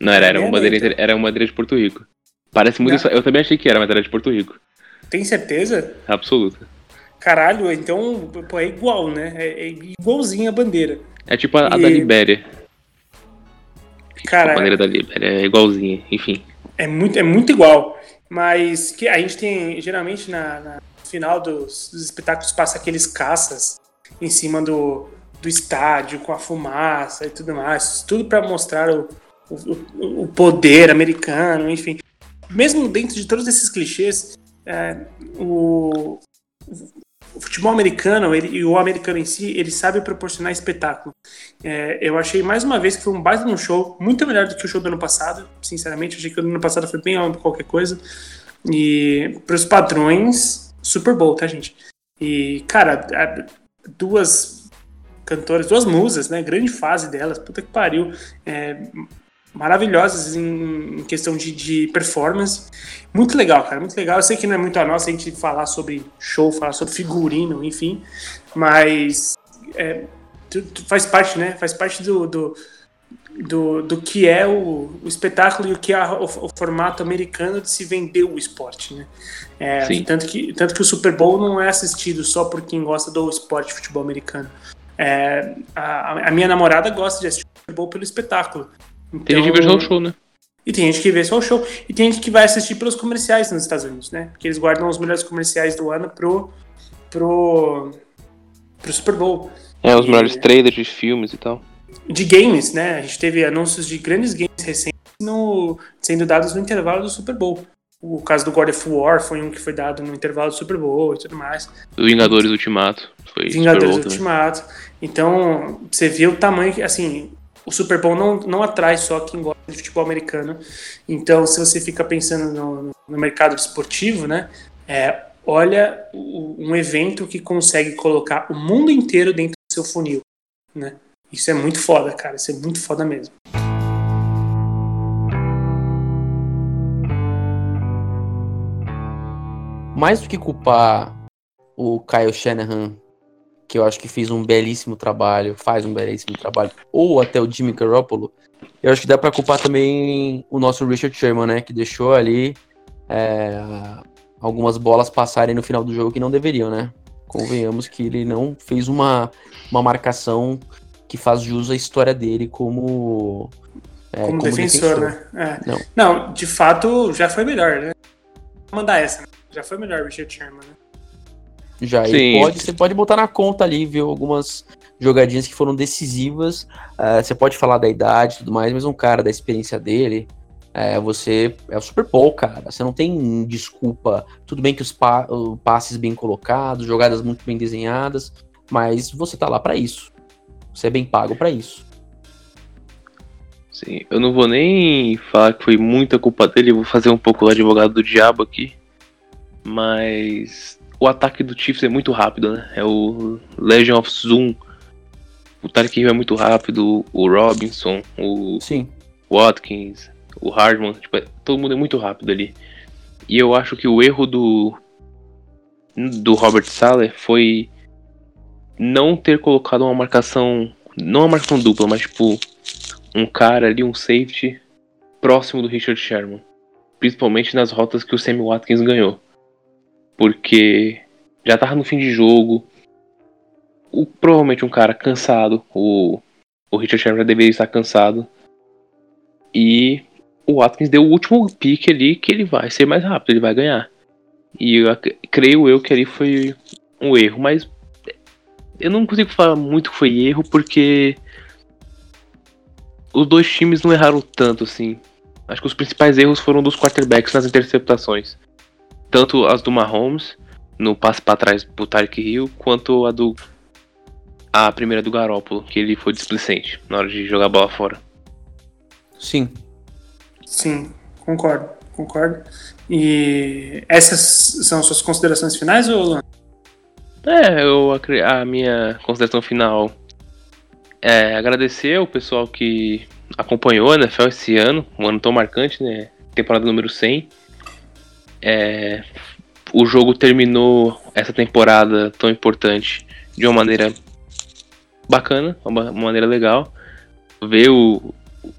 [SPEAKER 2] Não, era, era,
[SPEAKER 1] É,
[SPEAKER 2] uma bandeira,
[SPEAKER 1] então.
[SPEAKER 2] era uma bandeira de Porto Rico. Parece muito. Isso- Eu também achei que era, mas era de Porto Rico.
[SPEAKER 1] Tem certeza?
[SPEAKER 2] Absoluta.
[SPEAKER 1] Caralho, então pô, é igual, né? É, é igualzinho a bandeira.
[SPEAKER 2] É tipo a, a
[SPEAKER 1] E-
[SPEAKER 2] da Libéria. A
[SPEAKER 1] Cara,
[SPEAKER 2] bandeira da Libéria é igualzinha, enfim.
[SPEAKER 1] é muito, é muito igual. Mas que a gente tem, geralmente, na, na final dos, dos espetáculos, passa aqueles caças em cima do, do estádio, com a fumaça e tudo mais. Tudo para mostrar o, o, o poder americano, enfim. Mesmo dentro de todos esses clichês, é, o, o futebol americano ele, e o americano em si, ele sabe proporcionar espetáculo. É, eu achei mais uma vez que foi um baita no show, muito melhor do que o show do ano passado. Sinceramente, achei que o ano passado foi bem qualquer coisa. E para os padrões, Super Bowl, tá, gente? E, cara, duas cantoras, duas musas, né? Grande fase delas, puta que pariu. É, maravilhosas em, questão de, de, performance. Muito legal, cara, muito legal. Eu sei que não é muito a nossa a gente falar sobre show, falar sobre figurino, enfim, mas é, faz parte, né? Faz parte do, do, do, do que é o, o, espetáculo e o que é o, o, formato americano de se vender o esporte, né? É, tanto, que, tanto que o Super Bowl não é assistido só por quem gosta do esporte de futebol americano. É, a, a minha namorada gosta de assistir o Super Bowl pelo espetáculo.
[SPEAKER 2] Então, tem gente que vê só o show, né?
[SPEAKER 1] E tem gente que vê só o show. E tem gente que vai assistir pelos comerciais nos Estados Unidos, né? Porque eles guardam os melhores comerciais do ano pro, pro, pro Super Bowl.
[SPEAKER 2] É, os melhores e, trailers de filmes e tal.
[SPEAKER 1] De games, né? A gente teve anúncios de grandes games recentes no, sendo dados no intervalo do Super Bowl. O caso do God of War foi um que foi dado no intervalo do Super Bowl e tudo mais.
[SPEAKER 2] Do Vingadores Ultimato. Foi
[SPEAKER 1] Vingadores Ultimato. Então, você vê o tamanho que, assim, o Super Bowl não, não atrai só quem gosta de futebol americano. Então, se você fica pensando no, no mercado esportivo, né, é, olha o, um evento que consegue colocar o mundo inteiro dentro do seu funil, né? Isso é muito foda, cara. Isso é muito foda mesmo.
[SPEAKER 3] Mais do que culpar o Kyle Shanahan que eu acho que fez um belíssimo trabalho, faz um belíssimo trabalho, ou até o Jimmy Garoppolo, eu acho que dá para culpar também o nosso Richard Sherman, né, que deixou ali é, algumas bolas passarem no final do jogo que não deveriam, né? Convenhamos que ele não fez uma, uma marcação que faz jus à história dele como,
[SPEAKER 1] é, como, como defensor, defensor, né? É. Não. não, de fato já foi melhor, né? Vou mandar essa, né? já foi melhor o Richard Sherman, né?
[SPEAKER 3] Já Sim. pode, você pode botar na conta ali, viu? Algumas jogadinhas que foram decisivas. Uh, você pode falar da idade e tudo mais, mas um cara da experiência dele, é, você é o Super Bowl, cara. Você não tem desculpa. Tudo bem que os pa passes bem colocados, jogadas muito bem desenhadas, mas você tá lá para isso. Você é bem pago para isso.
[SPEAKER 2] Sim, eu não vou nem falar que foi muita culpa dele, vou fazer um pouco o advogado do diabo aqui. Mas o ataque do Chiefs é muito rápido, né? É o Legion of Zoom. O Tarek Hill é muito rápido, o Robinson, o
[SPEAKER 3] Sim.
[SPEAKER 2] Watkins, o Hardman, tipo, é, todo mundo é muito rápido ali. E eu acho que o erro do do Robert Sala foi não ter colocado uma marcação, não uma marcação dupla, mas tipo um cara ali, um safety próximo do Richard Sherman, principalmente nas rotas que o Sammy Watkins ganhou porque já tava no fim de jogo. O, provavelmente um cara cansado, o, o Richard Sherman já deveria estar cansado. E o Watkins deu o último pique ali que ele vai ser mais rápido, ele vai ganhar. E eu, creio eu que ali foi um erro, mas eu não consigo falar muito que foi erro porque os dois times não erraram tanto assim. Acho que os principais erros foram dos quarterbacks nas interceptações tanto as do Mahomes, no passe para trás pro Tarek Hill, quanto a do. A primeira do Garópolo, que ele foi displicente na hora de jogar a bola fora.
[SPEAKER 3] Sim.
[SPEAKER 1] Sim, concordo, concordo. E essas são suas considerações finais, ou
[SPEAKER 2] É, eu, a minha consideração final é agradecer ao pessoal que acompanhou a NFL esse ano, um ano tão marcante, né? Temporada número 100. É, o jogo terminou essa temporada tão importante de uma maneira bacana, uma, uma maneira legal. Ver o,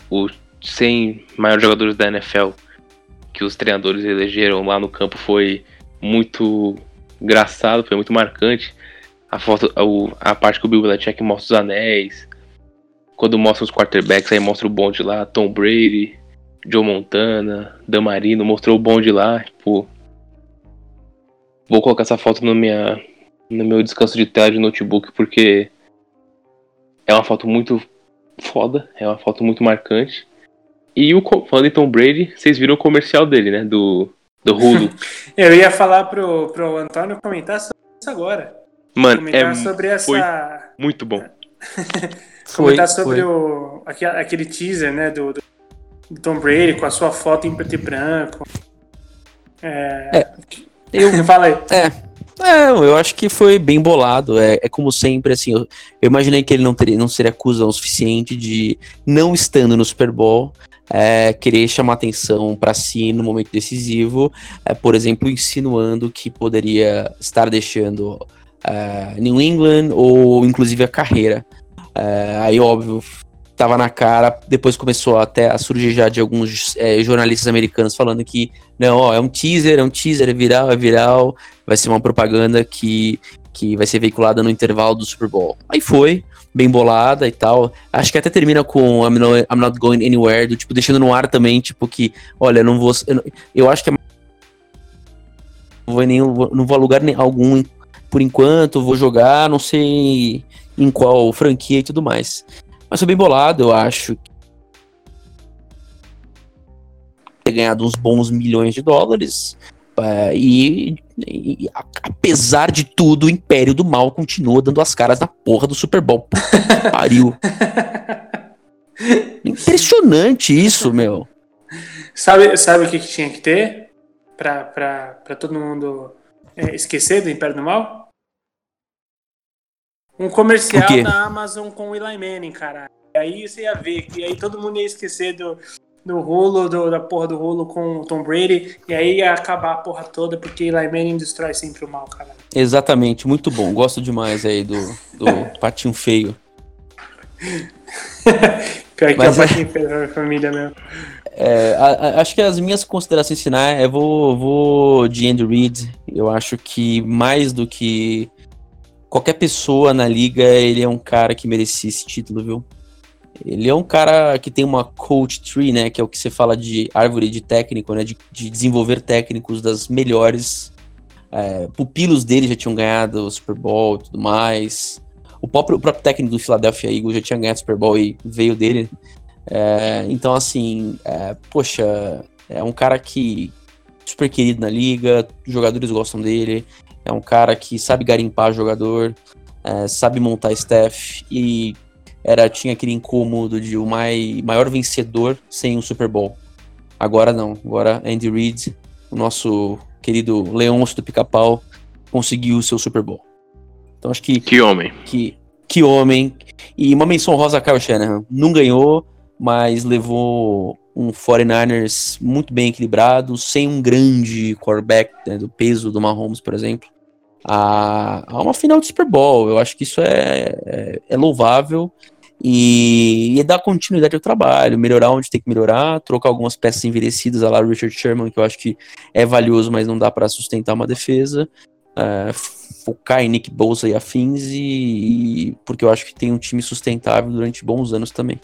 [SPEAKER 2] o 100 maiores jogadores da NFL que os treinadores elegeram lá no campo foi muito engraçado, foi muito marcante. A foto, a, a parte que o Bill Belichick mostra os anéis, quando mostra os quarterbacks, aí mostra o bonde lá, Tom Brady, Joe Montana, Dan Marino, mostrou o bonde lá, tipo. Vou colocar essa foto no, minha, no meu descanso de tela de notebook porque é uma foto muito foda, é uma foto muito marcante. E o falando em Tom Brady, vocês viram o comercial dele, né? Do, do Hulu.
[SPEAKER 1] Eu ia falar pro, pro Antônio comentar sobre isso agora.
[SPEAKER 2] Mano, comentar é, sobre essa... foi muito bom.
[SPEAKER 1] comentar foi, sobre foi. O, aquele teaser, né? Do, do Tom Brady com a sua foto em preto e branco. É...
[SPEAKER 3] É, eu,
[SPEAKER 1] Fala aí.
[SPEAKER 3] É. É, eu acho que foi bem bolado. É, é como sempre, assim, eu, eu imaginei que ele não, teria, não seria acusado o suficiente de, não estando no Super Bowl, é, querer chamar atenção para si no momento decisivo, é, por exemplo, insinuando que poderia estar deixando é, New England ou inclusive a carreira. É, aí, óbvio, tava na cara, depois começou até a surgir já de alguns é, jornalistas americanos falando que não, ó, é um teaser, é um teaser, é viral, é viral, vai ser uma propaganda que, que vai ser veiculada no intervalo do Super Bowl. Aí foi, bem bolada e tal. Acho que até termina com I'm not, I'm not going anywhere, do tipo, deixando no ar também, tipo, que, olha, não vou. Eu, eu acho que é não vou, nem, não vou a lugar algum por enquanto, vou jogar, não sei em qual franquia e tudo mais. Mas foi bem bolado, eu acho. Ter ganhado uns bons milhões de dólares. É, e, e, apesar de tudo, o Império do Mal continua dando as caras na porra do Super Bowl. Pariu. Impressionante isso, meu.
[SPEAKER 1] Sabe, sabe o que, que tinha que ter pra, pra, pra todo mundo é, esquecer do Império do Mal? Um comercial da Amazon com o Eli Manning, cara. E aí você ia ver, e aí todo mundo ia esquecer do, do rolo, do- da porra do rolo com o Tom Brady, e aí ia acabar a porra toda, porque Eli Manning destrói sempre o mal, cara.
[SPEAKER 3] Exatamente, muito bom. Gosto demais aí do, do patinho feio.
[SPEAKER 1] Pior que
[SPEAKER 3] Mas
[SPEAKER 1] é
[SPEAKER 3] é-
[SPEAKER 1] o patinho feio da família mesmo.
[SPEAKER 3] É, a- a- acho que as minhas considerações finais, eu vou, vou de Andy Reid. Eu acho que mais do que qualquer pessoa na liga, ele é um cara que merecia esse título, viu? Ele é um cara que tem uma coach tree, né? Que é o que você fala de árvore de técnico, né? De, de desenvolver técnicos das melhores. É, pupilos dele já tinham ganhado o Super Bowl e tudo mais. O próprio, o próprio técnico do Philadelphia Eagles já tinha ganhado o Super Bowl e veio dele. É, então, assim, é, poxa, é um cara que super querido na liga, jogadores gostam dele, é um cara que sabe garimpar jogador, é, sabe montar staff e era tinha aquele incômodo de o mai, maior vencedor sem um Super Bowl. Agora não, agora Andy Reid, o nosso querido Leôncio do Pica-Pau, conseguiu o seu Super Bowl. Então acho que
[SPEAKER 2] Que homem.
[SPEAKER 3] que, que homem. E uma menção rosa a Kyle Shanahan. Não ganhou, mas levou um 49ers muito bem equilibrado, sem um grande quarterback né, do peso do Mahomes, por exemplo, a, a uma final de Super Bowl. Eu acho que isso é, é, é louvável e, e dar continuidade ao trabalho, melhorar onde tem que melhorar, trocar algumas peças envelhecidas, a lá Richard Sherman, que eu acho que é valioso, mas não dá para sustentar uma defesa. É, focar em Nick Bosa e afins e, e- porque eu acho que tem um time sustentável durante bons anos também.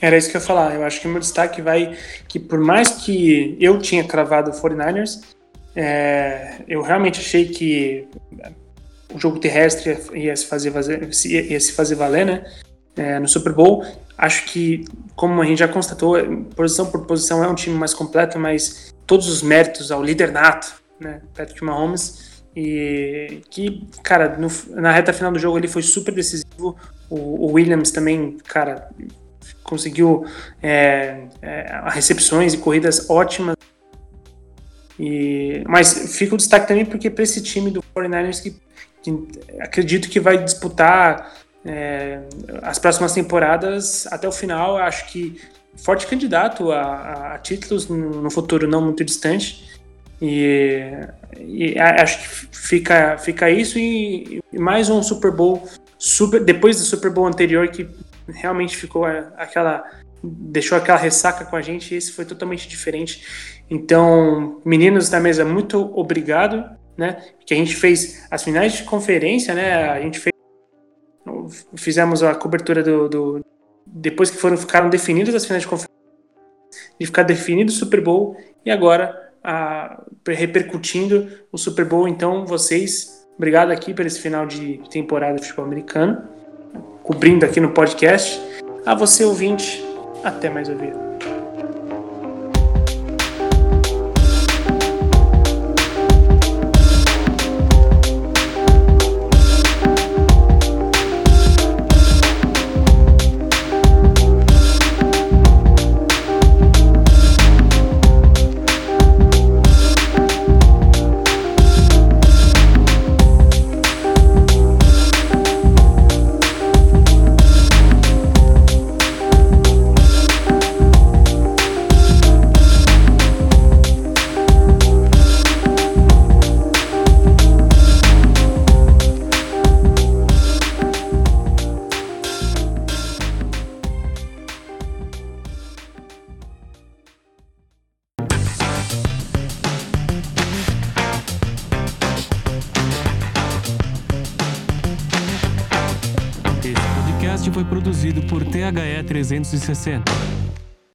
[SPEAKER 1] Era isso que eu ia falar. Eu acho que o meu destaque vai que por mais que eu tinha cravado o 49ers, é, eu realmente achei que o jogo terrestre ia se fazer, ia se fazer valer, né? É, no Super Bowl. Acho que, como a gente já constatou, posição por posição é um time mais completo, mas todos os méritos ao líder nato, né? Patrick Mahomes. E que, cara, no- na reta final do jogo ele foi super decisivo. O, o Williams também, cara, conseguiu é, é, recepções e corridas ótimas. E, mas fica o destaque também porque para esse time do 49ers que, que acredito que vai disputar é, as próximas temporadas até o final, acho que forte candidato a, a- títulos no, no futuro não muito distante. E, e acho que fica, fica isso e, e mais um Super Bowl super, depois do Super Bowl anterior que realmente ficou aquela deixou aquela ressaca com a gente esse foi totalmente diferente. Então, meninos da mesa, muito obrigado, né? Que a gente fez as finais de conferência, né? A gente fez fizemos a cobertura do, do depois que foram ficaram definidas as finais de conferência de ficar definido o Super Bowl e agora a, repercutindo o Super Bowl. Então, vocês, obrigado aqui por esse final de temporada de futebol americano, cobrindo aqui no podcast. A você, ouvinte, até mais ouvir.
[SPEAKER 4] 360.